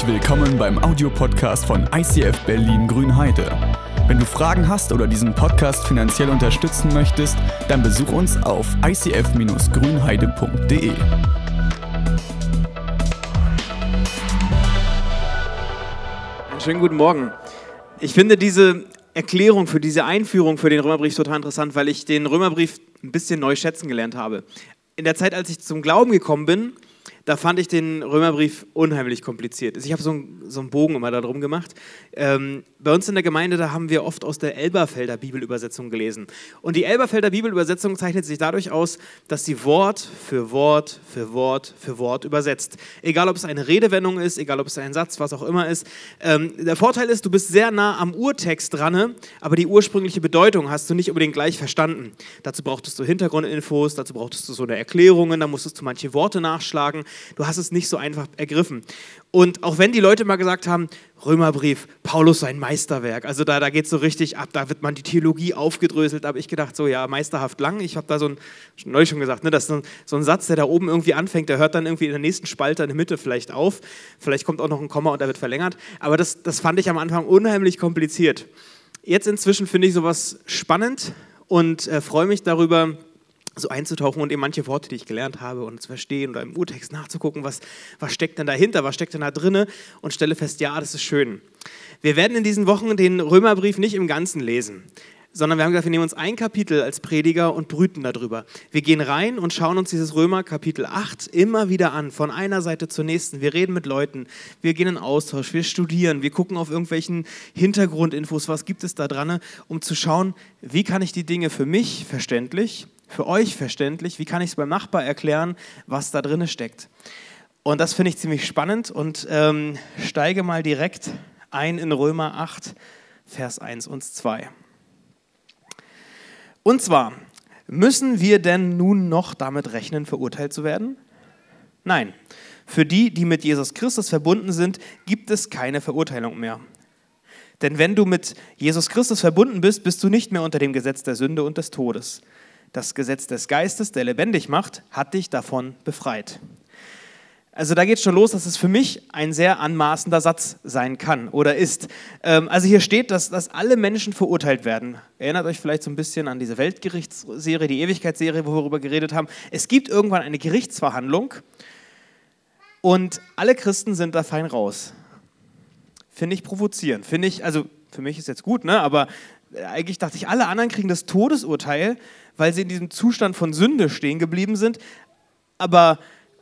Herzlich willkommen beim Audiopodcast von ICF Berlin Grünheide. Wenn du Fragen hast oder diesen Podcast finanziell unterstützen möchtest, dann besuch uns auf icf-grünheide.de. Einen schönen guten Morgen. Ich finde diese Erklärung für diese Einführung für den Römerbrief total interessant, weil ich den Römerbrief ein bisschen neu schätzen gelernt habe. In der Zeit, als ich zum Glauben gekommen bin, da fand ich den Römerbrief unheimlich kompliziert. Ich habe so, einen, so einen Bogen immer darum gemacht. Ähm, bei uns in der Gemeinde, da haben wir oft aus der Elberfelder Bibelübersetzung gelesen. Und die Elberfelder Bibelübersetzung zeichnet sich dadurch aus, dass sie Wort für Wort für Wort für Wort übersetzt. Egal, ob es eine Redewendung ist, egal, ob es ein Satz, was auch immer ist. Ähm, der Vorteil ist, du bist sehr nah am Urtext dran, aber die ursprüngliche Bedeutung hast du nicht unbedingt gleich verstanden. Dazu brauchtest du Hintergrundinfos, dazu brauchtest du so eine Erklärungen, da musstest du manche Worte nachschlagen. Du hast es nicht so einfach ergriffen. Und auch wenn die Leute mal gesagt haben, Römerbrief, Paulus sein Meisterwerk, also da, da geht es so richtig ab, da wird man die Theologie aufgedröselt, da habe ich gedacht, so ja, meisterhaft lang. Ich habe da so ein, neulich schon gesagt, ne, das ist so ein, Satz, der da oben irgendwie anfängt, der hört dann irgendwie in der nächsten Spalte in der Mitte vielleicht auf. Vielleicht kommt auch noch ein Komma und der wird verlängert. Aber das, das fand ich am Anfang unheimlich kompliziert. Jetzt inzwischen finde ich sowas spannend und äh, freue mich darüber, so einzutauchen und eben manche Worte, die ich gelernt habe und zu verstehen oder im Urtext nachzugucken, was, was steckt denn dahinter, was steckt denn da drinne und stelle fest, ja, das ist schön. Wir werden in diesen Wochen den Römerbrief nicht im Ganzen lesen, sondern wir haben gesagt, wir nehmen uns ein Kapitel als Prediger und brüten darüber. Wir gehen rein und schauen uns dieses Römer Kapitel 8 immer wieder an, von einer Seite zur nächsten. Wir reden mit Leuten, wir gehen in Austausch, wir studieren, wir gucken auf irgendwelchen Hintergrundinfos, was gibt es da dran, um zu schauen, wie kann ich die Dinge für mich verständlich für euch verständlich? Wie kann ich es beim Nachbar erklären, was da drin steckt? Und das finde ich ziemlich spannend und ähm, steige mal direkt ein in Römer 8, Vers 1 und 2. Und zwar, müssen wir denn nun noch damit rechnen, verurteilt zu werden? Nein. Für die, die mit Jesus Christus verbunden sind, gibt es keine Verurteilung mehr. Denn wenn du mit Jesus Christus verbunden bist, bist du nicht mehr unter dem Gesetz der Sünde und des Todes. Das Gesetz des Geistes, der lebendig macht, hat dich davon befreit. Also da geht schon los, dass es für mich ein sehr anmaßender Satz sein kann oder ist. Ähm, also hier steht, dass, dass alle Menschen verurteilt werden. Erinnert euch vielleicht so ein bisschen an diese Weltgerichtsserie, die Ewigkeitsserie, wo wir darüber geredet haben. Es gibt irgendwann eine Gerichtsverhandlung und alle Christen sind da fein raus. Finde ich provozierend. Finde ich, also für mich ist jetzt gut, ne? aber eigentlich dachte ich, alle anderen kriegen das Todesurteil weil sie in diesem Zustand von Sünde stehen geblieben sind. Aber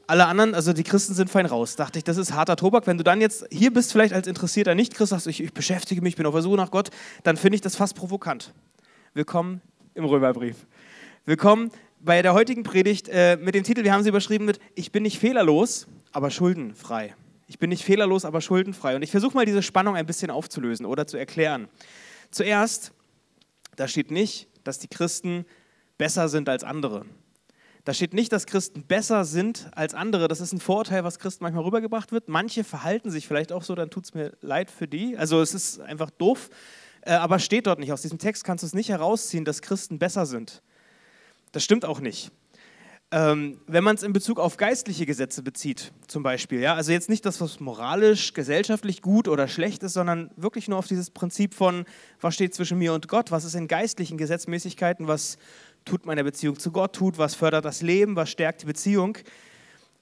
alle anderen, also die Christen sind fein raus. Dachte ich, das ist harter Tobak. Wenn du dann jetzt hier bist, vielleicht als interessierter Nicht-Christ, sagst ich, ich beschäftige mich, ich bin auf der Suche nach Gott, dann finde ich das fast provokant. Willkommen im Römerbrief. Willkommen bei der heutigen Predigt äh, mit dem Titel, wir haben sie überschrieben mit Ich bin nicht fehlerlos, aber schuldenfrei. Ich bin nicht fehlerlos, aber schuldenfrei. Und ich versuche mal diese Spannung ein bisschen aufzulösen oder zu erklären. Zuerst, da steht nicht, dass die Christen besser sind als andere. Da steht nicht, dass Christen besser sind als andere. Das ist ein Vorurteil, was Christen manchmal rübergebracht wird. Manche verhalten sich vielleicht auch so, dann tut es mir leid für die. Also es ist einfach doof, äh, aber steht dort nicht. Aus diesem Text kannst du es nicht herausziehen, dass Christen besser sind. Das stimmt auch nicht. Ähm, wenn man es in Bezug auf geistliche Gesetze bezieht, zum Beispiel, ja, also jetzt nicht das, was moralisch, gesellschaftlich gut oder schlecht ist, sondern wirklich nur auf dieses Prinzip von, was steht zwischen mir und Gott, was ist in geistlichen Gesetzmäßigkeiten, was tut meine Beziehung zu Gott, tut, was fördert das Leben, was stärkt die Beziehung.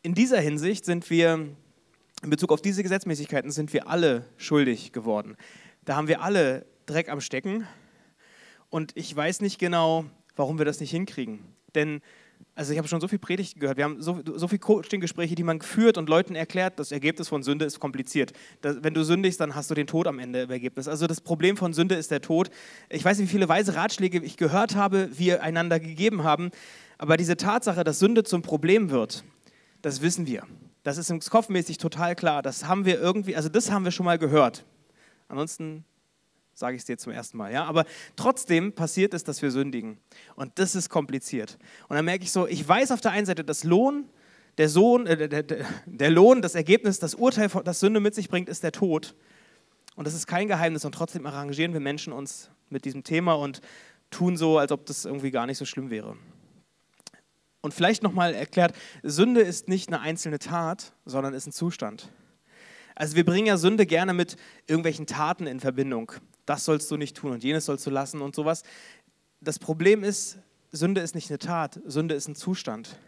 In dieser Hinsicht sind wir, in Bezug auf diese Gesetzmäßigkeiten, sind wir alle schuldig geworden. Da haben wir alle Dreck am Stecken und ich weiß nicht genau, warum wir das nicht hinkriegen. Denn also ich habe schon so viel Predigten gehört, wir haben so, so viele Coaching-Gespräche, die man führt und Leuten erklärt, das Ergebnis von Sünde ist kompliziert. Das, wenn du sündigst, dann hast du den Tod am Ende im Ergebnis. Also das Problem von Sünde ist der Tod. Ich weiß nicht, wie viele weise Ratschläge ich gehört habe, wir einander gegeben haben, aber diese Tatsache, dass Sünde zum Problem wird, das wissen wir. Das ist uns kopfmäßig total klar. Das haben wir irgendwie, also das haben wir schon mal gehört. Ansonsten sage ich es dir zum ersten Mal. Ja? Aber trotzdem passiert es, dass wir sündigen. Und das ist kompliziert. Und dann merke ich so, ich weiß auf der einen Seite, dass Lohn, der, Sohn, äh, der, der, Lohn, das Ergebnis, das Urteil, das Sünde mit sich bringt, ist der Tod. Und das ist kein Geheimnis. Und trotzdem arrangieren wir Menschen uns mit diesem Thema und tun so, als ob das irgendwie gar nicht so schlimm wäre. Und vielleicht nochmal erklärt, Sünde ist nicht eine einzelne Tat, sondern ist ein Zustand. Also wir bringen ja Sünde gerne mit irgendwelchen Taten in Verbindung. Das sollst du nicht tun und jenes sollst du lassen und sowas. Das Problem ist, Sünde ist nicht eine Tat, Sünde ist ein Zustand.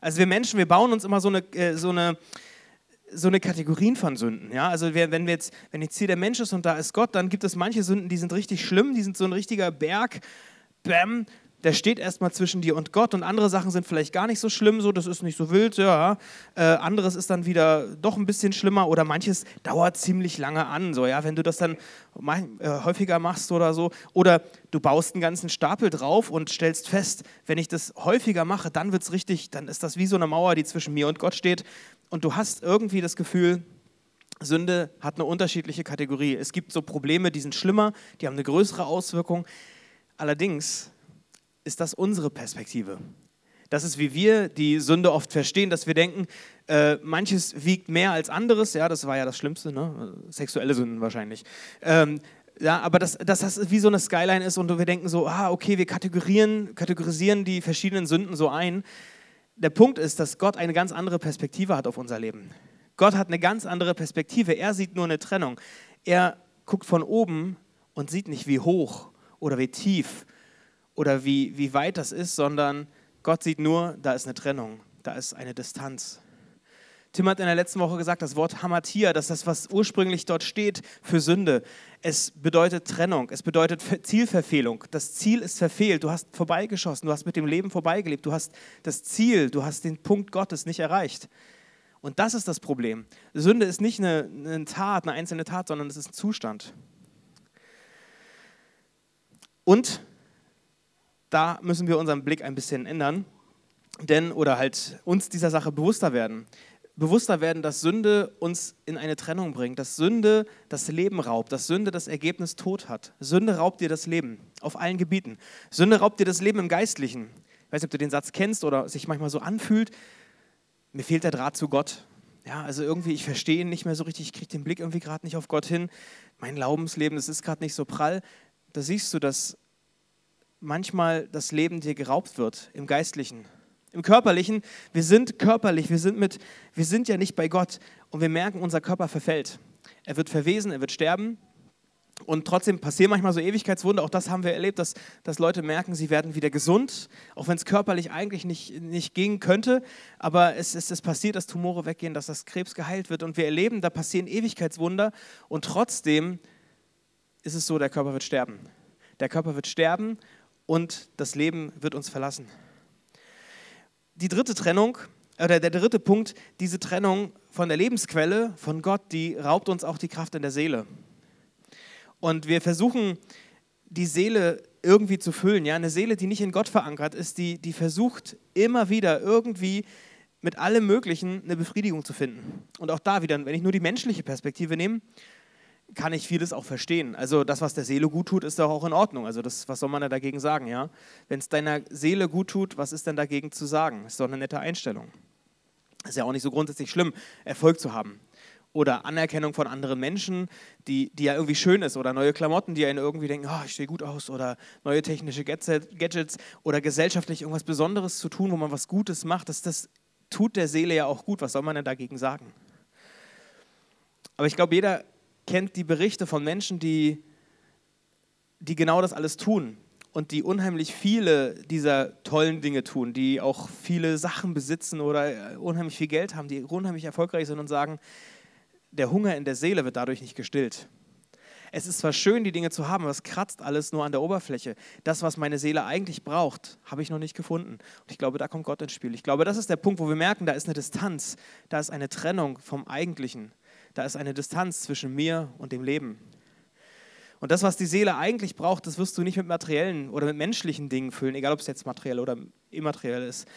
Also wir Menschen, wir bauen uns immer so eine, äh, so eine, so eine Kategorien von Sünden. Ja? Also wenn, wir jetzt, wenn jetzt hier der Mensch ist und da ist Gott, dann gibt es manche Sünden, die sind richtig schlimm, die sind so ein richtiger Berg. Bäm, der steht erstmal zwischen dir und Gott und andere Sachen sind vielleicht gar nicht so schlimm, so das ist nicht so wild, ja. Äh, anderes ist dann wieder doch ein bisschen schlimmer oder manches dauert ziemlich lange an, so ja, wenn du das dann äh, häufiger machst oder so oder du baust einen ganzen Stapel drauf und stellst fest, wenn ich das häufiger mache, dann wird es richtig, dann ist das wie so eine Mauer, die zwischen mir und Gott steht und du hast irgendwie das Gefühl, Sünde hat eine unterschiedliche Kategorie. Es gibt so Probleme, die sind schlimmer, die haben eine größere Auswirkung. Allerdings ist das unsere Perspektive. Das ist, wie wir die Sünde oft verstehen, dass wir denken, äh, manches wiegt mehr als anderes. Ja, das war ja das Schlimmste, ne? sexuelle Sünden wahrscheinlich. Ähm, ja, aber dass, dass das wie so eine Skyline ist und wir denken so, ah, okay, wir kategorisieren, kategorisieren die verschiedenen Sünden so ein. Der Punkt ist, dass Gott eine ganz andere Perspektive hat auf unser Leben. Gott hat eine ganz andere Perspektive. Er sieht nur eine Trennung. Er guckt von oben und sieht nicht, wie hoch oder wie tief oder wie, wie weit das ist, sondern Gott sieht nur, da ist eine Trennung, da ist eine Distanz. Tim hat in der letzten Woche gesagt, das Wort Hamatia, das ist das, was ursprünglich dort steht für Sünde. Es bedeutet Trennung, es bedeutet Zielverfehlung. Das Ziel ist verfehlt, du hast vorbeigeschossen, du hast mit dem Leben vorbeigelebt, du hast das Ziel, du hast den Punkt Gottes nicht erreicht. Und das ist das Problem. Sünde ist nicht eine, eine Tat, eine einzelne Tat, sondern es ist ein Zustand. Und da müssen wir unseren Blick ein bisschen ändern, denn oder halt uns dieser Sache bewusster werden. Bewusster werden, dass Sünde uns in eine Trennung bringt, dass Sünde das Leben raubt, dass Sünde das Ergebnis Tod hat. Sünde raubt dir das Leben auf allen Gebieten. Sünde raubt dir das Leben im Geistlichen. Ich weiß nicht, ob du den Satz kennst oder sich manchmal so anfühlt. Mir fehlt der Draht zu Gott. Ja, also irgendwie, ich verstehe ihn nicht mehr so richtig, ich kriege den Blick irgendwie gerade nicht auf Gott hin. Mein Glaubensleben, das ist gerade nicht so prall. Da siehst du, dass manchmal das Leben dir geraubt wird im Geistlichen. Im Körperlichen, wir sind körperlich, wir sind, mit, wir sind ja nicht bei Gott und wir merken, unser Körper verfällt. Er wird verwesen, er wird sterben. Und trotzdem passieren manchmal so Ewigkeitswunder. Auch das haben wir erlebt, dass, dass Leute merken, sie werden wieder gesund, auch wenn es körperlich eigentlich nicht, nicht gehen könnte. Aber es, es, es passiert, dass Tumore weggehen, dass das Krebs geheilt wird. Und wir erleben, da passieren Ewigkeitswunder. Und trotzdem ist es so, der Körper wird sterben. Der Körper wird sterben und das Leben wird uns verlassen. Die dritte Trennung, oder der dritte Punkt, diese Trennung von der Lebensquelle, von Gott, die raubt uns auch die Kraft in der Seele. Und wir versuchen, die Seele irgendwie zu füllen. Ja? Eine Seele, die nicht in Gott verankert ist, die, die versucht immer wieder irgendwie mit allem Möglichen eine Befriedigung zu finden. Und auch da wieder, wenn ich nur die menschliche Perspektive nehme, kann ich vieles auch verstehen. Also das, was der Seele gut tut, ist doch auch in Ordnung. Also das, was soll man da dagegen sagen, ja? Wenn es deiner Seele gut tut, was ist denn dagegen zu sagen? Ist doch eine nette Einstellung. Ist ja auch nicht so grundsätzlich schlimm, Erfolg zu haben. Oder Anerkennung von anderen Menschen, die, die ja irgendwie schön ist. Oder neue Klamotten, die einen irgendwie denken, oh, ich sehe gut aus. Oder neue technische Gadgets. Oder gesellschaftlich irgendwas Besonderes zu tun, wo man was Gutes macht. Das, das tut der Seele ja auch gut. Was soll man denn dagegen sagen? Aber ich glaube, jeder kennt die Berichte von Menschen, die, die genau das alles tun und die unheimlich viele dieser tollen Dinge tun, die auch viele Sachen besitzen oder äh, unheimlich viel Geld haben, die unheimlich erfolgreich sind und sagen, der Hunger in der Seele wird dadurch nicht gestillt. Es ist zwar schön, die Dinge zu haben, aber es kratzt alles nur an der Oberfläche. Das, was meine Seele eigentlich braucht, habe ich noch nicht gefunden. Und ich glaube, da kommt Gott ins Spiel. Ich glaube, das ist der Punkt, wo wir merken, da ist eine Distanz, da ist eine Trennung vom Eigentlichen da ist eine Distanz zwischen mir und dem Leben. Und das, was die Seele eigentlich braucht, das wirst du nicht mit materiellen oder mit menschlichen Dingen füllen, egal ob es jetzt materiell oder immateriell ist.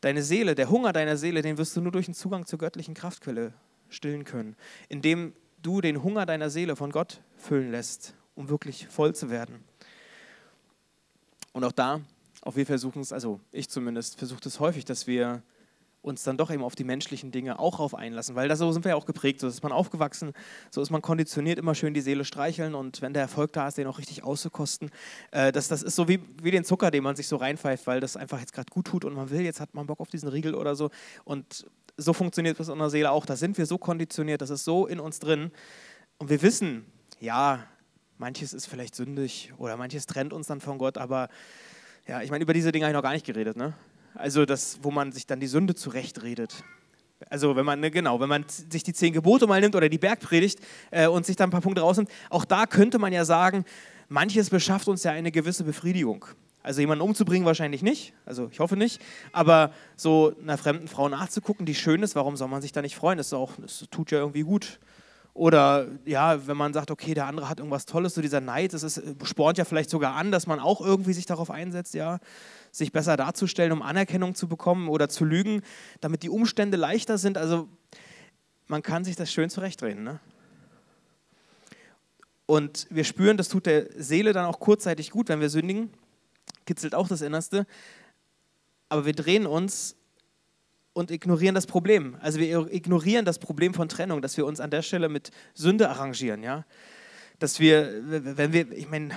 Deine Seele, der Hunger deiner Seele, den wirst du nur durch den Zugang zur göttlichen Kraftquelle stillen können, indem du den Hunger deiner Seele von Gott füllen lässt, um wirklich voll zu werden. Und auch da, auch wir versuchen es, also ich zumindest, versuche es häufig, dass wir uns dann doch eben auf die menschlichen Dinge auch auf einlassen, weil da so sind wir ja auch geprägt, so ist man aufgewachsen, so ist man konditioniert, immer schön die Seele streicheln und wenn der Erfolg da ist, den auch richtig auszukosten. Äh, das, das ist so wie, wie den Zucker, den man sich so reinpfeift, weil das einfach jetzt gerade gut tut und man will, jetzt hat man Bock auf diesen Riegel oder so und so funktioniert es in unserer Seele auch. Da sind wir so konditioniert, das ist so in uns drin. Und wir wissen, ja, manches ist vielleicht sündig oder manches trennt uns dann von Gott, aber ja, ich meine, über diese Dinge habe ich noch gar nicht geredet. Ne? Also das, wo man sich dann die Sünde zurechtredet. Also wenn man, ne, genau, wenn man sich die zehn Gebote mal nimmt oder die Bergpredigt äh, und sich dann ein paar Punkte rausnimmt, auch da könnte man ja sagen, manches beschafft uns ja eine gewisse Befriedigung. Also jemanden umzubringen wahrscheinlich nicht, also ich hoffe nicht, aber so einer fremden Frau nachzugucken, die schön ist, warum soll man sich da nicht freuen? Das, auch, das tut ja irgendwie gut. Oder ja, wenn man sagt, okay, der andere hat irgendwas Tolles, so dieser Neid, das ist, spornt ja vielleicht sogar an, dass man auch irgendwie sich darauf einsetzt, ja, sich besser darzustellen, um Anerkennung zu bekommen oder zu lügen, damit die Umstände leichter sind. Also man kann sich das schön zurechtreden. Ne? Und wir spüren, das tut der Seele dann auch kurzzeitig gut, wenn wir sündigen, kitzelt auch das Innerste. Aber wir drehen uns und ignorieren das Problem. Also wir ignorieren das Problem von Trennung, dass wir uns an der Stelle mit Sünde arrangieren, ja. Dass wir, wenn wir, ich meine,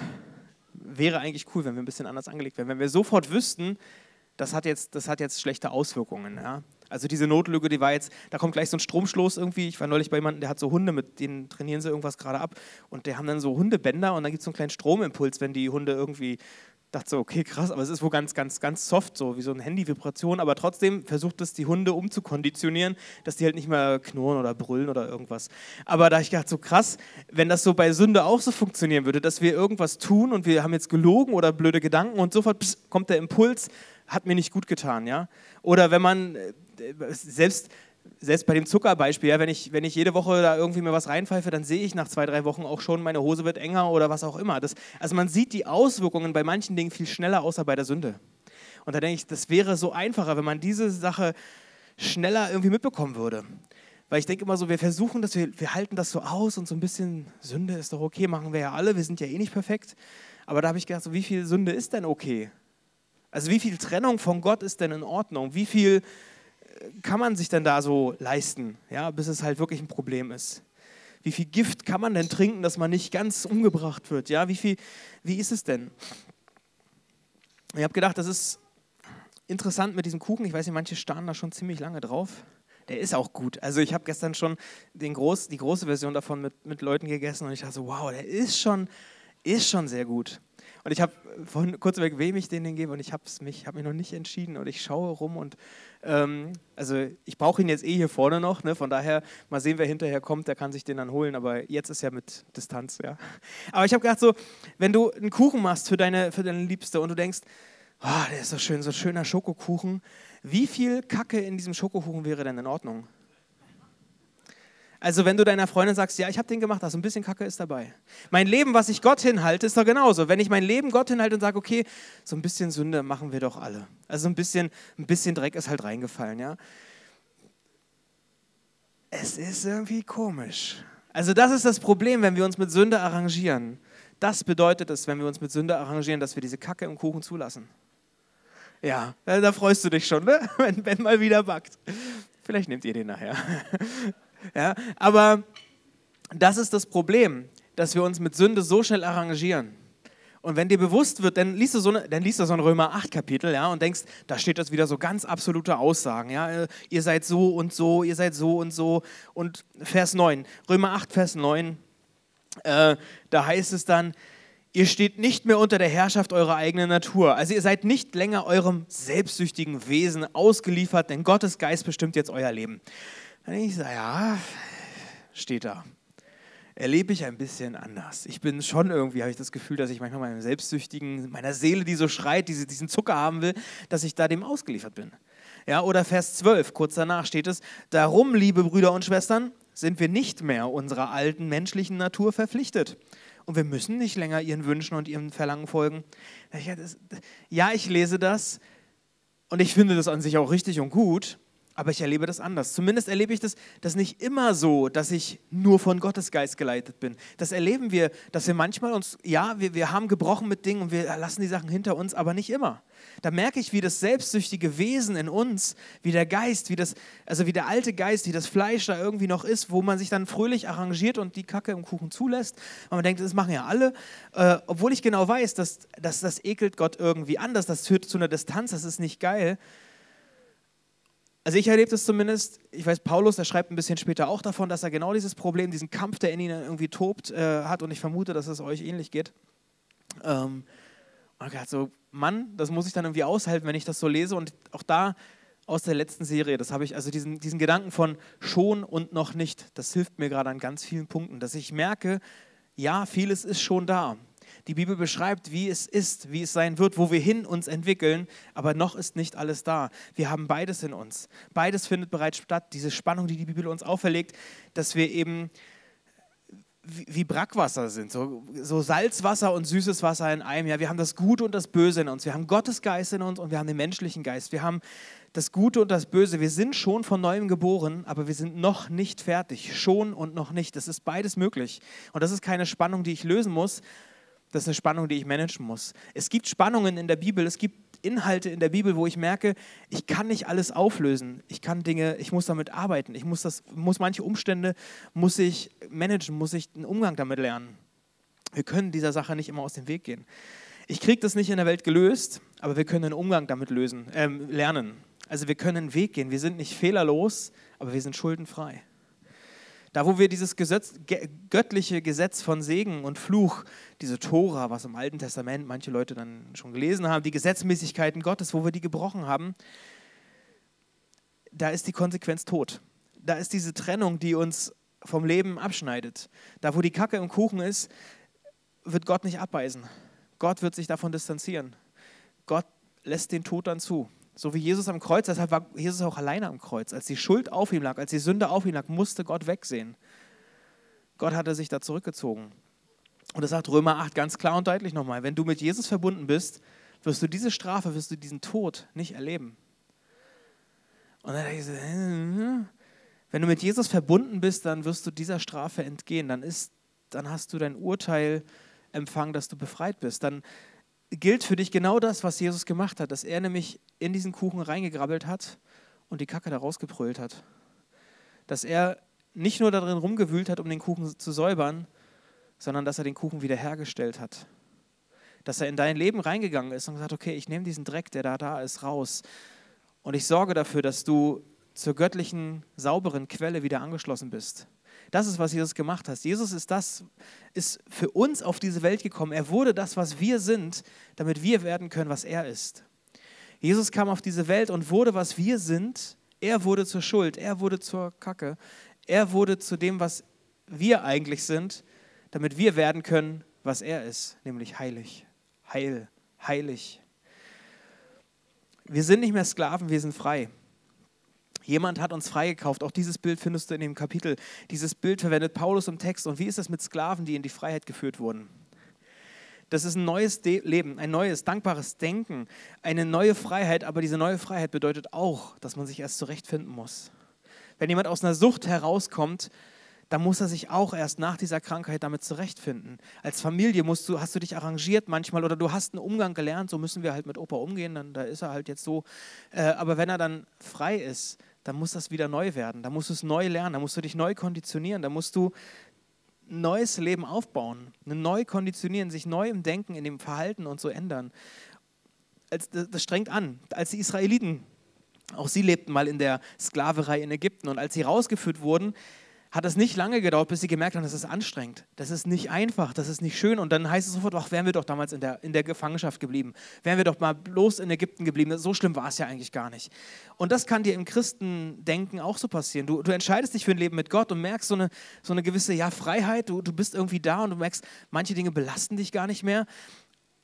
wäre eigentlich cool, wenn wir ein bisschen anders angelegt wären, wenn wir sofort wüssten, das hat jetzt, das hat jetzt schlechte Auswirkungen, ja. Also diese Notlüge, die war jetzt, da kommt gleich so ein Stromschloss irgendwie. Ich war neulich bei jemandem, der hat so Hunde, mit denen trainieren sie irgendwas gerade ab. Und die haben dann so Hundebänder und dann gibt es so einen kleinen Stromimpuls, wenn die Hunde irgendwie dachte so, okay, krass, aber es ist wohl ganz, ganz, ganz soft, so wie so eine Handy-Vibration, aber trotzdem versucht es die Hunde umzukonditionieren, dass die halt nicht mehr knurren oder brüllen oder irgendwas. Aber da ich gedacht, so krass, wenn das so bei Sünde auch so funktionieren würde, dass wir irgendwas tun und wir haben jetzt gelogen oder blöde Gedanken und sofort pss, kommt der Impuls, hat mir nicht gut getan, ja. Oder wenn man äh, selbst selbst bei dem Zuckerbeispiel, ja, wenn, ich, wenn ich jede Woche da irgendwie mir was reinpfeife, dann sehe ich nach zwei, drei Wochen auch schon, meine Hose wird enger oder was auch immer. Das, also man sieht die Auswirkungen bei manchen Dingen viel schneller, außer bei der Sünde. Und da denke ich, das wäre so einfacher, wenn man diese Sache schneller irgendwie mitbekommen würde. Weil ich denke immer so, wir versuchen das, wir, wir halten das so aus und so ein bisschen Sünde ist doch okay, machen wir ja alle, wir sind ja eh nicht perfekt. Aber da habe ich gedacht, so, wie viel Sünde ist denn okay? Also wie viel Trennung von Gott ist denn in Ordnung? Wie viel kann man sich denn da so leisten, ja, bis es halt wirklich ein Problem ist? Wie viel Gift kann man denn trinken, dass man nicht ganz umgebracht wird? Ja, wie viel, wie ist es denn? Ich habe gedacht, das ist interessant mit diesem Kuchen. Ich weiß nicht, manche starren da schon ziemlich lange drauf. Der ist auch gut. Also ich habe gestern schon den groß, die große Version davon mit, mit Leuten gegessen und ich dachte so, wow, der ist schon, ist schon sehr gut. Und ich habe von kurz weg, wem ich den, den gebe und ich habe mich, hab mich noch nicht entschieden und ich schaue rum und ähm, also ich brauche ihn jetzt eh hier vorne noch, ne? von daher mal sehen, wer hinterher kommt, der kann sich den dann holen, aber jetzt ist ja mit Distanz, ja. Aber ich habe gedacht so, wenn du einen Kuchen machst für deine, für deine Liebste und du denkst, oh, der ist so schön, so ein schöner Schokokuchen, wie viel Kacke in diesem Schokokuchen wäre denn in Ordnung? Also wenn du deiner Freundin sagst, ja, ich habe den gemacht, also ein bisschen Kacke ist dabei. Mein Leben, was ich Gott hinhalte, ist doch genauso. Wenn ich mein Leben Gott hinhalte und sage, okay, so ein bisschen Sünde machen wir doch alle. Also ein bisschen, ein bisschen Dreck ist halt reingefallen, ja. Es ist irgendwie komisch. Also das ist das Problem, wenn wir uns mit Sünde arrangieren. Das bedeutet es, wenn wir uns mit Sünde arrangieren, dass wir diese Kacke im Kuchen zulassen. Ja, da freust du dich schon, ne? wenn Ben mal wieder backt. Vielleicht nehmt ihr den nachher. Ja? Aber das ist das Problem, dass wir uns mit Sünde so schnell arrangieren. Und wenn dir bewusst wird, dann liest du so, eine, dann liest du so ein Römer 8 Kapitel, ja, und denkst, da steht das wieder so ganz absolute Aussagen, ja, äh, ihr seid so und so, ihr seid so und so. Und Vers 9, Römer 8, Vers 9, äh, da heißt es dann, ihr steht nicht mehr unter der Herrschaft eurer eigenen Natur. Also ihr seid nicht länger eurem selbstsüchtigen Wesen ausgeliefert, denn Gottes Geist bestimmt jetzt euer Leben. Denke ich so, ja, steht da. Erlebe ich ein bisschen anders. Ich bin schon irgendwie, habe ich das Gefühl, dass ich manchmal meinem Selbstsüchtigen, meiner Seele, die so schreit, die diesen Zucker haben will, dass ich da dem ausgeliefert bin. Ja, oder Vers 12, kurz danach steht es, darum, liebe Brüder und Schwestern, sind wir nicht mehr unserer alten menschlichen Natur verpflichtet. Und wir müssen nicht länger ihren Wünschen und ihren Verlangen folgen. Ja, ich lese das und ich finde das an sich auch richtig und gut, aber ich erlebe das anders. Zumindest erlebe ich das, das nicht immer so, dass ich nur von Gottes Geist geleitet bin. Das erleben wir, dass wir manchmal uns, ja, wir, wir haben gebrochen mit Dingen und wir lassen die Sachen hinter uns, aber nicht immer. Da merke ich, wie das selbstsüchtige Wesen in uns, wie der Geist, wie das, also wie der alte Geist, wie das Fleisch da irgendwie noch ist, wo man sich dann fröhlich arrangiert und die Kacke im Kuchen zulässt. Und man denkt, das machen ja alle. Äh, obwohl ich genau weiß, dass, dass das ekelt Gott irgendwie anders, das führt zu einer Distanz, das ist nicht geil Also ich erlebe das zumindest, ich weiß, Paulus, der schreibt ein bisschen später auch davon, dass er genau dieses Problem, diesen Kampf, der in ihnen irgendwie tobt, äh, hat. Und ich vermute, dass es euch ähnlich geht. Ähm, und er hat so, Mann, das muss ich dann irgendwie aushalten, wenn ich das so lese. Und auch da aus der letzten Serie, das habe ich, also diesen, diesen Gedanken von schon und noch nicht, das hilft mir gerade an ganz vielen Punkten, dass ich merke, ja, vieles ist schon da die Bibel beschreibt, wie es ist, wie es sein wird, wo wir hin uns entwickeln, aber noch ist nicht alles da. Wir haben beides in uns. Beides findet bereits statt. Diese Spannung, die die Bibel uns auferlegt, dass wir eben wie Brackwasser sind, so, so, Salzwasser und süßes Wasser in einem. Ja, wir haben das Gute und das Böse in uns. Wir haben Gottes Geist in uns und wir haben den menschlichen Geist. Wir haben das Gute und das Böse. Wir sind schon von neuem geboren, aber wir sind noch nicht fertig. Schon und noch nicht. Das ist beides möglich. Und das ist keine Spannung, die ich lösen muss, das ist eine Spannung, die ich managen muss. Es gibt Spannungen in der Bibel, es gibt Inhalte in der Bibel, wo ich merke, ich kann nicht alles auflösen. Ich kann Dinge, ich muss damit arbeiten. Ich muss das, muss manche Umstände muss ich managen, muss ich einen Umgang damit lernen. Wir können dieser Sache nicht immer aus dem Weg gehen. Ich kriege das nicht in der Welt gelöst, aber wir können einen Umgang damit lösen, äh, lernen. Also wir können einen Weg gehen. Wir sind nicht fehlerlos, aber wir sind schuldenfrei. Da, wo wir dieses Gesetz, göttliche Gesetz von Segen und Fluch, diese Tora, was im Alten Testament manche Leute dann schon gelesen haben, die Gesetzmäßigkeiten Gottes, wo wir die gebrochen haben, da ist die Konsequenz tot. Da ist diese Trennung, die uns vom Leben abschneidet. Da, wo die Kacke im Kuchen ist, wird Gott nicht abweisen. Gott wird sich davon distanzieren. Gott lässt den Tod dann zu. So wie Jesus am Kreuz, deshalb war Jesus auch alleine am Kreuz. Als die Schuld auf ihm lag, als die Sünde auf ihm lag, musste Gott wegsehen. Gott hatte sich da zurückgezogen. Und das sagt Römer 8 ganz klar und deutlich nochmal, wenn du mit Jesus verbunden bist, wirst du diese Strafe, wirst du diesen Tod nicht erleben. Und dann ich so, wenn du mit Jesus verbunden bist, dann wirst du dieser Strafe entgehen. Dann, ist, dann hast du dein Urteil empfangen, dass du befreit bist. Dann gilt für dich genau das, was Jesus gemacht hat, dass er nämlich in diesen Kuchen reingegrabbelt hat und die Kacke da rausgebrüllt hat. Dass er nicht nur darin rumgewühlt hat, um den Kuchen zu säubern, sondern dass er den Kuchen wiederhergestellt hat. Dass er in dein Leben reingegangen ist und gesagt, okay, ich nehme diesen Dreck, der da da ist, raus und ich sorge dafür, dass du zur göttlichen, sauberen Quelle wieder angeschlossen bist. Das ist, was Jesus gemacht hat. Jesus ist das, ist für uns auf diese Welt gekommen. Er wurde das, was wir sind, damit wir werden können, was er ist. Jesus kam auf diese Welt und wurde, was wir sind. Er wurde zur Schuld, er wurde zur Kacke, er wurde zu dem, was wir eigentlich sind, damit wir werden können, was er ist, nämlich heilig, heil, heilig. Wir sind nicht mehr Sklaven, wir sind frei. Jemand hat uns freigekauft. Auch dieses Bild findest du in dem Kapitel. Dieses Bild verwendet Paulus im Text. Und wie ist es mit Sklaven, die in die Freiheit geführt wurden? Das ist ein neues De Leben, ein neues, dankbares Denken, eine neue Freiheit. Aber diese neue Freiheit bedeutet auch, dass man sich erst zurechtfinden muss. Wenn jemand aus einer Sucht herauskommt, dann muss er sich auch erst nach dieser Krankheit damit zurechtfinden. Als Familie musst du, hast du dich arrangiert manchmal oder du hast einen Umgang gelernt, so müssen wir halt mit Opa umgehen, dann da ist er halt jetzt so. Äh, aber wenn er dann frei ist, dann muss das wieder neu werden. Da musst du es neu lernen, da musst du dich neu konditionieren, da musst du ein neues Leben aufbauen, neu konditionieren, sich neu im Denken, in dem Verhalten und so ändern. das strengt an. Als die Israeliten, auch sie lebten mal in der Sklaverei in Ägypten und als sie rausgeführt wurden, hat es nicht lange gedauert, bis sie gemerkt haben, das ist anstrengend, das ist nicht einfach, das ist nicht schön. Und dann heißt es sofort, ach, wären wir doch damals in der, in der Gefangenschaft geblieben, wären wir doch mal bloß in Ägypten geblieben. So schlimm war es ja eigentlich gar nicht. Und das kann dir im Christendenken auch so passieren. Du, du entscheidest dich für ein Leben mit Gott und merkst so eine, so eine gewisse ja, Freiheit, du, du bist irgendwie da und du merkst, manche Dinge belasten dich gar nicht mehr.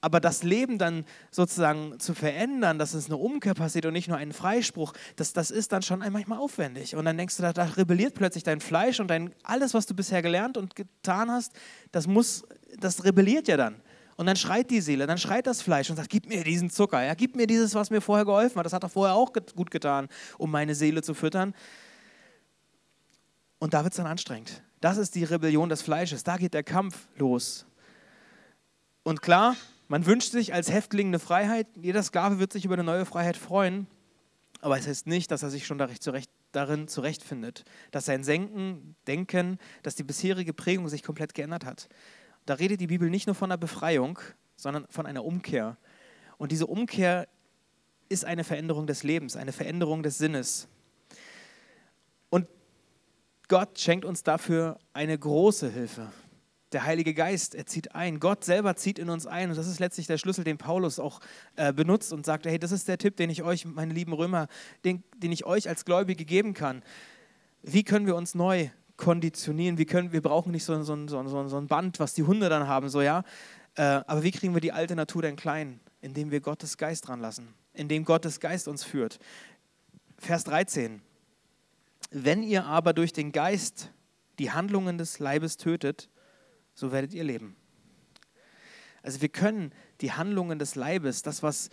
Aber das Leben dann sozusagen zu verändern, dass es eine Umkehr passiert und nicht nur einen Freispruch, das, das ist dann schon manchmal aufwendig. Und dann denkst du, da, da rebelliert plötzlich dein Fleisch und dein, alles, was du bisher gelernt und getan hast, das, muss, das rebelliert ja dann. Und dann schreit die Seele, dann schreit das Fleisch und sagt, gib mir diesen Zucker, ja, gib mir dieses, was mir vorher geholfen hat. Das hat er vorher auch gut getan, um meine Seele zu füttern. Und da wird es dann anstrengend. Das ist die Rebellion des Fleisches. Da geht der Kampf los. Und klar, man wünscht sich als Häftling eine Freiheit. Jeder Sklave wird sich über eine neue Freiheit freuen. Aber es heißt nicht, dass er sich schon darin zurechtfindet. Dass sein Senken, Denken, dass die bisherige Prägung sich komplett geändert hat. Da redet die Bibel nicht nur von einer Befreiung, sondern von einer Umkehr. Und diese Umkehr ist eine Veränderung des Lebens, eine Veränderung des Sinnes. Gott schenkt uns dafür eine große Hilfe. Der Heilige Geist, er zieht ein. Gott selber zieht in uns ein. Und das ist letztlich der Schlüssel, den Paulus auch äh, benutzt und sagt, hey, das ist der Tipp, den ich euch, meine lieben Römer, den, den ich euch als Gläubige geben kann. Wie können wir uns neu konditionieren? Wie können, wir brauchen nicht so, so, so, so ein Band, was die Hunde dann haben, so ja. Äh, aber wie kriegen wir die alte Natur denn klein? Indem wir Gottes Geist dran lassen. Indem Gottes Geist uns führt. Vers 13. Wenn ihr aber durch den Geist die Handlungen des Leibes tötet, so werdet ihr leben. Also wir können die Handlungen des Leibes, das was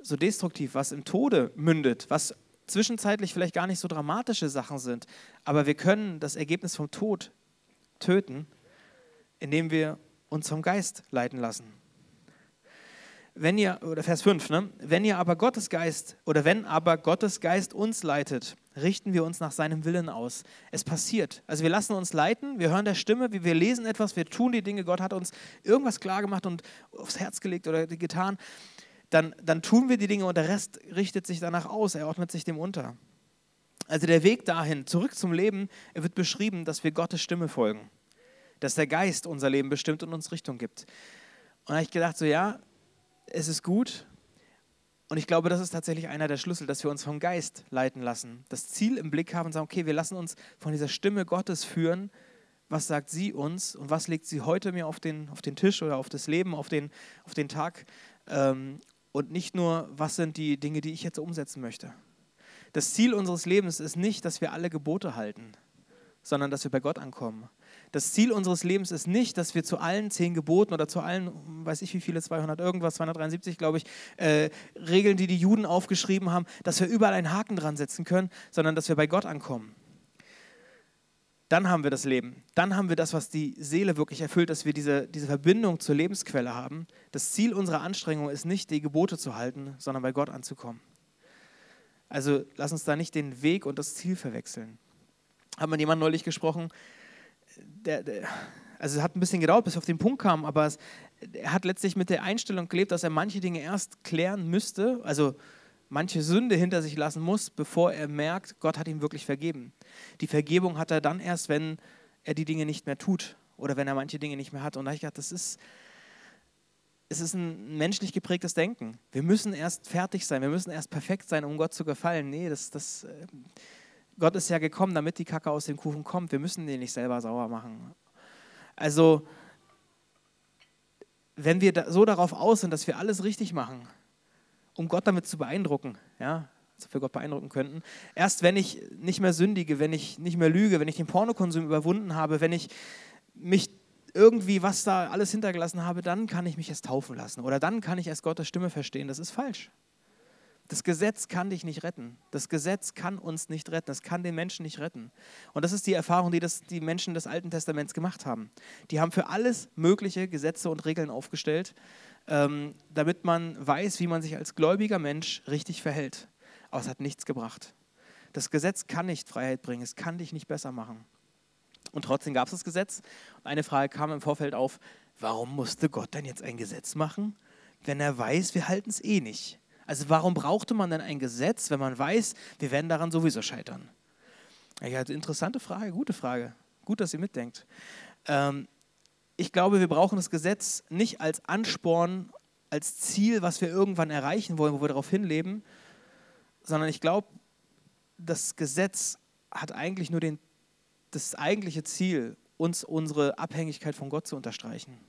so destruktiv, was im Tode mündet, was zwischenzeitlich vielleicht gar nicht so dramatische Sachen sind, aber wir können das Ergebnis vom Tod töten, indem wir uns vom Geist leiten lassen. Wenn ihr, oder Vers 5, ne? wenn ihr aber Gottes Geist, oder wenn aber Gottes Geist uns leitet, richten wir uns nach seinem Willen aus. Es passiert. Also wir lassen uns leiten, wir hören der Stimme, wir lesen etwas, wir tun die Dinge, Gott hat uns irgendwas klargemacht und aufs Herz gelegt oder getan. Dann, dann tun wir die Dinge und der Rest richtet sich danach aus, er ordnet sich dem unter. Also der Weg dahin, zurück zum Leben, er wird beschrieben, dass wir Gottes Stimme folgen. Dass der Geist unser Leben bestimmt und uns Richtung gibt. Und da habe ich gedacht, so ja, es ist gut, und ich glaube, das ist tatsächlich einer der Schlüssel, dass wir uns vom Geist leiten lassen. Das Ziel im Blick haben und sagen, okay, wir lassen uns von dieser Stimme Gottes führen. Was sagt sie uns und was legt sie heute mir auf den, auf den Tisch oder auf das Leben, auf den, auf den Tag? Ähm, und nicht nur, was sind die Dinge, die ich jetzt umsetzen möchte. Das Ziel unseres Lebens ist nicht, dass wir alle Gebote halten, sondern dass wir bei Gott ankommen. Das Ziel unseres Lebens ist nicht, dass wir zu allen zehn Geboten oder zu allen, weiß ich wie viele, 200 irgendwas, 273 glaube ich, äh, Regeln, die die Juden aufgeschrieben haben, dass wir überall einen Haken dran setzen können, sondern dass wir bei Gott ankommen. Dann haben wir das Leben. Dann haben wir das, was die Seele wirklich erfüllt, dass wir diese, diese Verbindung zur Lebensquelle haben. Das Ziel unserer Anstrengung ist nicht, die Gebote zu halten, sondern bei Gott anzukommen. Also lass uns da nicht den Weg und das Ziel verwechseln. Hat man jemand neulich gesprochen, der, der, also es hat ein bisschen gedauert, bis wir auf den Punkt kamen, aber es, er hat letztlich mit der Einstellung gelebt, dass er manche Dinge erst klären müsste, also manche Sünde hinter sich lassen muss, bevor er merkt, Gott hat ihm wirklich vergeben. Die Vergebung hat er dann erst, wenn er die Dinge nicht mehr tut oder wenn er manche Dinge nicht mehr hat. Und da habe ich gedacht, das ist, es ist ein menschlich geprägtes Denken. Wir müssen erst fertig sein, wir müssen erst perfekt sein, um Gott zu gefallen. Nee, das, das, äh, Gott ist ja gekommen, damit die Kacke aus dem Kuchen kommt. Wir müssen den nicht selber sauer machen. Also, wenn wir so darauf aus sind, dass wir alles richtig machen, um Gott damit zu beeindrucken, ja, also für Gott beeindrucken könnten, erst wenn ich nicht mehr sündige, wenn ich nicht mehr lüge, wenn ich den Pornokonsum überwunden habe, wenn ich mich irgendwie was da alles hintergelassen habe, dann kann ich mich erst taufen lassen oder dann kann ich erst Gottes Stimme verstehen. Das ist falsch. Das Gesetz kann dich nicht retten. Das Gesetz kann uns nicht retten. Das kann den Menschen nicht retten. Und das ist die Erfahrung, die das, die Menschen des Alten Testaments gemacht haben. Die haben für alles mögliche Gesetze und Regeln aufgestellt, ähm, damit man weiß, wie man sich als gläubiger Mensch richtig verhält. Aber es hat nichts gebracht. Das Gesetz kann nicht Freiheit bringen. Es kann dich nicht besser machen. Und trotzdem gab es das Gesetz. Und eine Frage kam im Vorfeld auf, warum musste Gott denn jetzt ein Gesetz machen, wenn er weiß, wir halten es eh nicht? Also warum brauchte man denn ein Gesetz, wenn man weiß, wir werden daran sowieso scheitern? Ja, interessante Frage, gute Frage. Gut, dass ihr mitdenkt. Ähm, ich glaube, wir brauchen das Gesetz nicht als Ansporn, als Ziel, was wir irgendwann erreichen wollen, wo wir darauf hinleben, sondern ich glaube, das Gesetz hat eigentlich nur den, das eigentliche Ziel, uns unsere Abhängigkeit von Gott zu unterstreichen.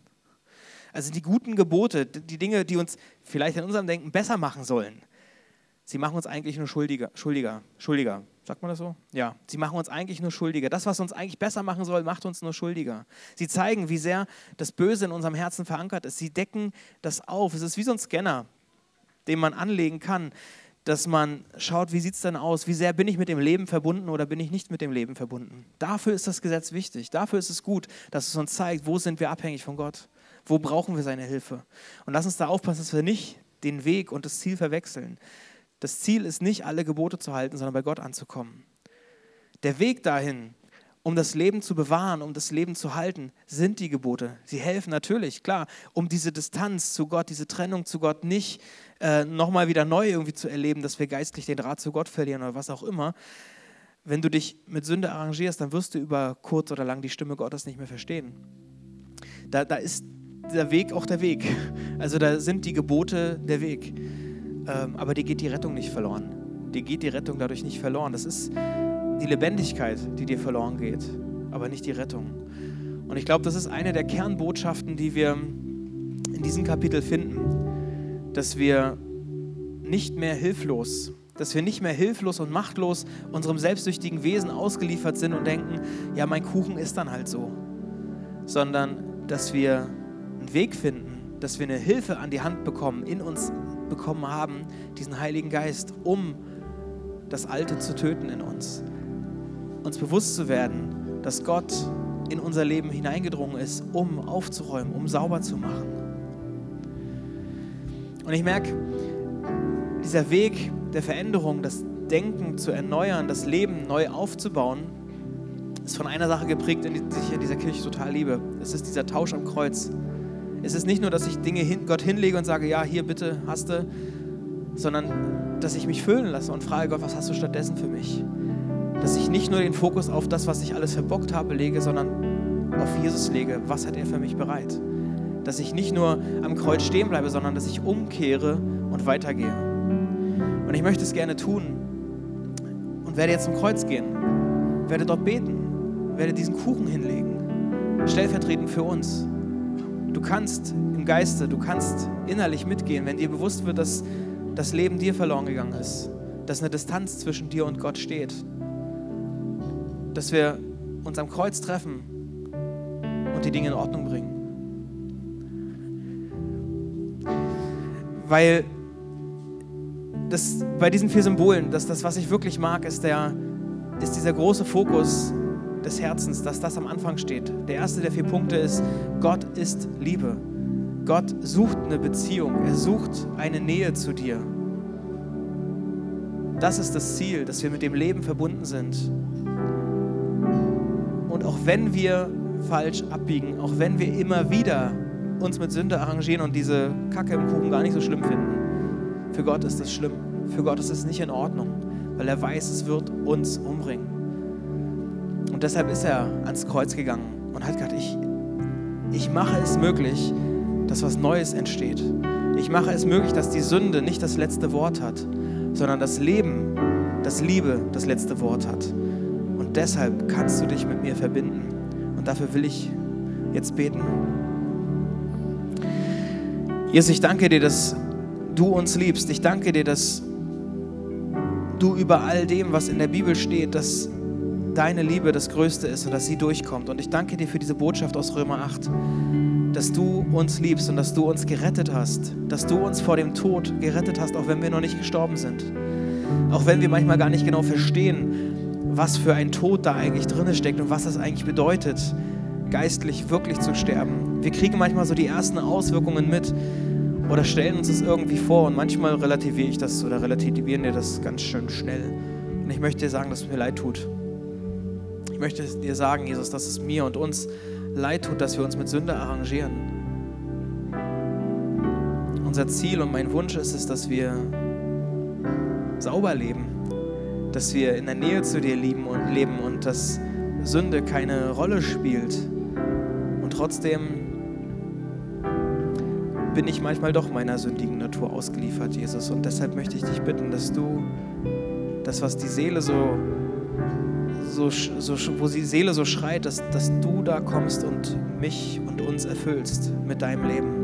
Also die guten Gebote, die Dinge, die uns vielleicht in unserem Denken besser machen sollen, sie machen uns eigentlich nur schuldiger, schuldiger, schuldiger. Sagt man das so? Ja, sie machen uns eigentlich nur schuldiger. Das, was uns eigentlich besser machen soll, macht uns nur schuldiger. Sie zeigen, wie sehr das Böse in unserem Herzen verankert ist. Sie decken das auf. Es ist wie so ein Scanner, den man anlegen kann, dass man schaut, wie sieht es denn aus? Wie sehr bin ich mit dem Leben verbunden oder bin ich nicht mit dem Leben verbunden? Dafür ist das Gesetz wichtig. Dafür ist es gut, dass es uns zeigt, wo sind wir abhängig von Gott. Wo brauchen wir seine Hilfe? Und lass uns da aufpassen, dass wir nicht den Weg und das Ziel verwechseln. Das Ziel ist nicht, alle Gebote zu halten, sondern bei Gott anzukommen. Der Weg dahin, um das Leben zu bewahren, um das Leben zu halten, sind die Gebote. Sie helfen natürlich, klar, um diese Distanz zu Gott, diese Trennung zu Gott nicht äh, nochmal wieder neu irgendwie zu erleben, dass wir geistlich den Draht zu Gott verlieren oder was auch immer. wenn du dich mit Sünde arrangierst, dann wirst du über kurz oder lang die Stimme Gottes nicht mehr verstehen. Da, da ist der Weg auch der Weg. Also da sind die Gebote der Weg. Ähm, aber dir geht die Rettung nicht verloren. Dir geht die Rettung dadurch nicht verloren. Das ist die Lebendigkeit, die dir verloren geht, aber nicht die Rettung. Und ich glaube, das ist eine der Kernbotschaften, die wir in diesem Kapitel finden, dass wir nicht mehr hilflos, dass wir nicht mehr hilflos und machtlos unserem selbstsüchtigen Wesen ausgeliefert sind und denken, ja, mein Kuchen ist dann halt so, sondern dass wir Weg finden, dass wir eine Hilfe an die Hand bekommen, in uns bekommen haben, diesen Heiligen Geist, um das Alte zu töten in uns. Uns bewusst zu werden, dass Gott in unser Leben hineingedrungen ist, um aufzuräumen, um sauber zu machen. Und ich merke, dieser Weg der Veränderung, das Denken zu erneuern, das Leben neu aufzubauen, ist von einer Sache geprägt, die ich in dieser Kirche total liebe. Es ist dieser Tausch am Kreuz. Es ist nicht nur, dass ich Dinge hin, Gott hinlege und sage, ja, hier bitte, hast du, sondern dass ich mich füllen lasse und frage Gott, was hast du stattdessen für mich? Dass ich nicht nur den Fokus auf das, was ich alles verbockt habe, lege, sondern auf Jesus lege. Was hat er für mich bereit? Dass ich nicht nur am Kreuz stehen bleibe, sondern dass ich umkehre und weitergehe. Und ich möchte es gerne tun und werde jetzt zum Kreuz gehen, werde dort beten, werde diesen Kuchen hinlegen, stellvertretend für uns. Du kannst im Geiste, du kannst innerlich mitgehen, wenn dir bewusst wird, dass das Leben dir verloren gegangen ist, dass eine Distanz zwischen dir und Gott steht, dass wir uns am Kreuz treffen und die Dinge in Ordnung bringen. Weil das, bei diesen vier Symbolen, das, das, was ich wirklich mag, ist, der, ist dieser große Fokus des Herzens, dass das am Anfang steht. Der erste der vier Punkte ist, Gott ist Liebe. Gott sucht eine Beziehung, er sucht eine Nähe zu dir. Das ist das Ziel, dass wir mit dem Leben verbunden sind. Und auch wenn wir falsch abbiegen, auch wenn wir immer wieder uns mit Sünde arrangieren und diese Kacke im Kuchen gar nicht so schlimm finden, für Gott ist das schlimm. Für Gott ist es nicht in Ordnung, weil er weiß, es wird uns umbringen. Und deshalb ist er ans Kreuz gegangen und hat gesagt, ich, ich mache es möglich, dass was Neues entsteht. Ich mache es möglich, dass die Sünde nicht das letzte Wort hat, sondern das Leben, das Liebe das letzte Wort hat. Und deshalb kannst du dich mit mir verbinden. Und dafür will ich jetzt beten. Jesus, ich danke dir, dass du uns liebst. Ich danke dir, dass du über all dem, was in der Bibel steht, dass deine Liebe das Größte ist und dass sie durchkommt. Und ich danke dir für diese Botschaft aus Römer 8 dass du uns liebst und dass du uns gerettet hast, dass du uns vor dem Tod gerettet hast, auch wenn wir noch nicht gestorben sind. Auch wenn wir manchmal gar nicht genau verstehen, was für ein Tod da eigentlich drin steckt und was das eigentlich bedeutet, geistlich wirklich zu sterben. Wir kriegen manchmal so die ersten Auswirkungen mit oder stellen uns das irgendwie vor und manchmal relativiere ich das oder relativieren wir das ganz schön schnell. Und ich möchte dir sagen, dass es mir leid tut. Ich möchte dir sagen, Jesus, dass es mir und uns leid tut, dass wir uns mit Sünde arrangieren. Unser Ziel und mein Wunsch ist es, dass wir sauber leben, dass wir in der Nähe zu dir lieben und leben und dass Sünde keine Rolle spielt. Und trotzdem bin ich manchmal doch meiner sündigen Natur ausgeliefert, Jesus. Und deshalb möchte ich dich bitten, dass du das, was die Seele so so, so, wo die Seele so schreit, dass, dass du da kommst und mich und uns erfüllst mit deinem Leben.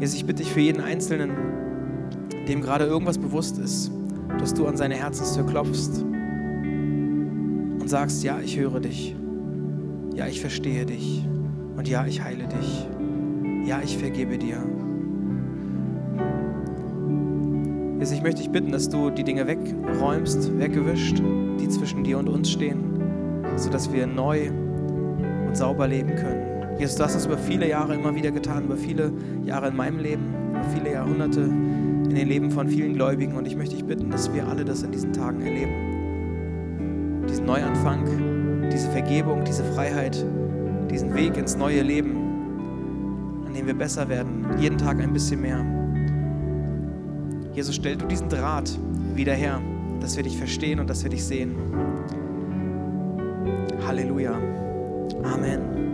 Jesus, ich bitte dich für jeden Einzelnen, dem gerade irgendwas bewusst ist, dass du an seine Herzenstür klopfst und sagst, ja, ich höre dich. Ja, ich verstehe dich. Und ja, ich heile dich. Ja, ich vergebe dir. Jesus, ich möchte dich bitten, dass du die Dinge wegräumst, weggewischt, die zwischen dir und uns stehen, sodass wir neu und sauber leben können. Jesus, du hast das über viele Jahre immer wieder getan, über viele Jahre in meinem Leben, über viele Jahrhunderte in den Leben von vielen Gläubigen. Und ich möchte dich bitten, dass wir alle das in diesen Tagen erleben. Diesen Neuanfang, diese Vergebung, diese Freiheit, diesen Weg ins neue Leben, an dem wir besser werden, jeden Tag ein bisschen mehr. Jesus, stell du diesen Draht wieder her dass wir dich verstehen und dass wir dich sehen. Halleluja. Amen.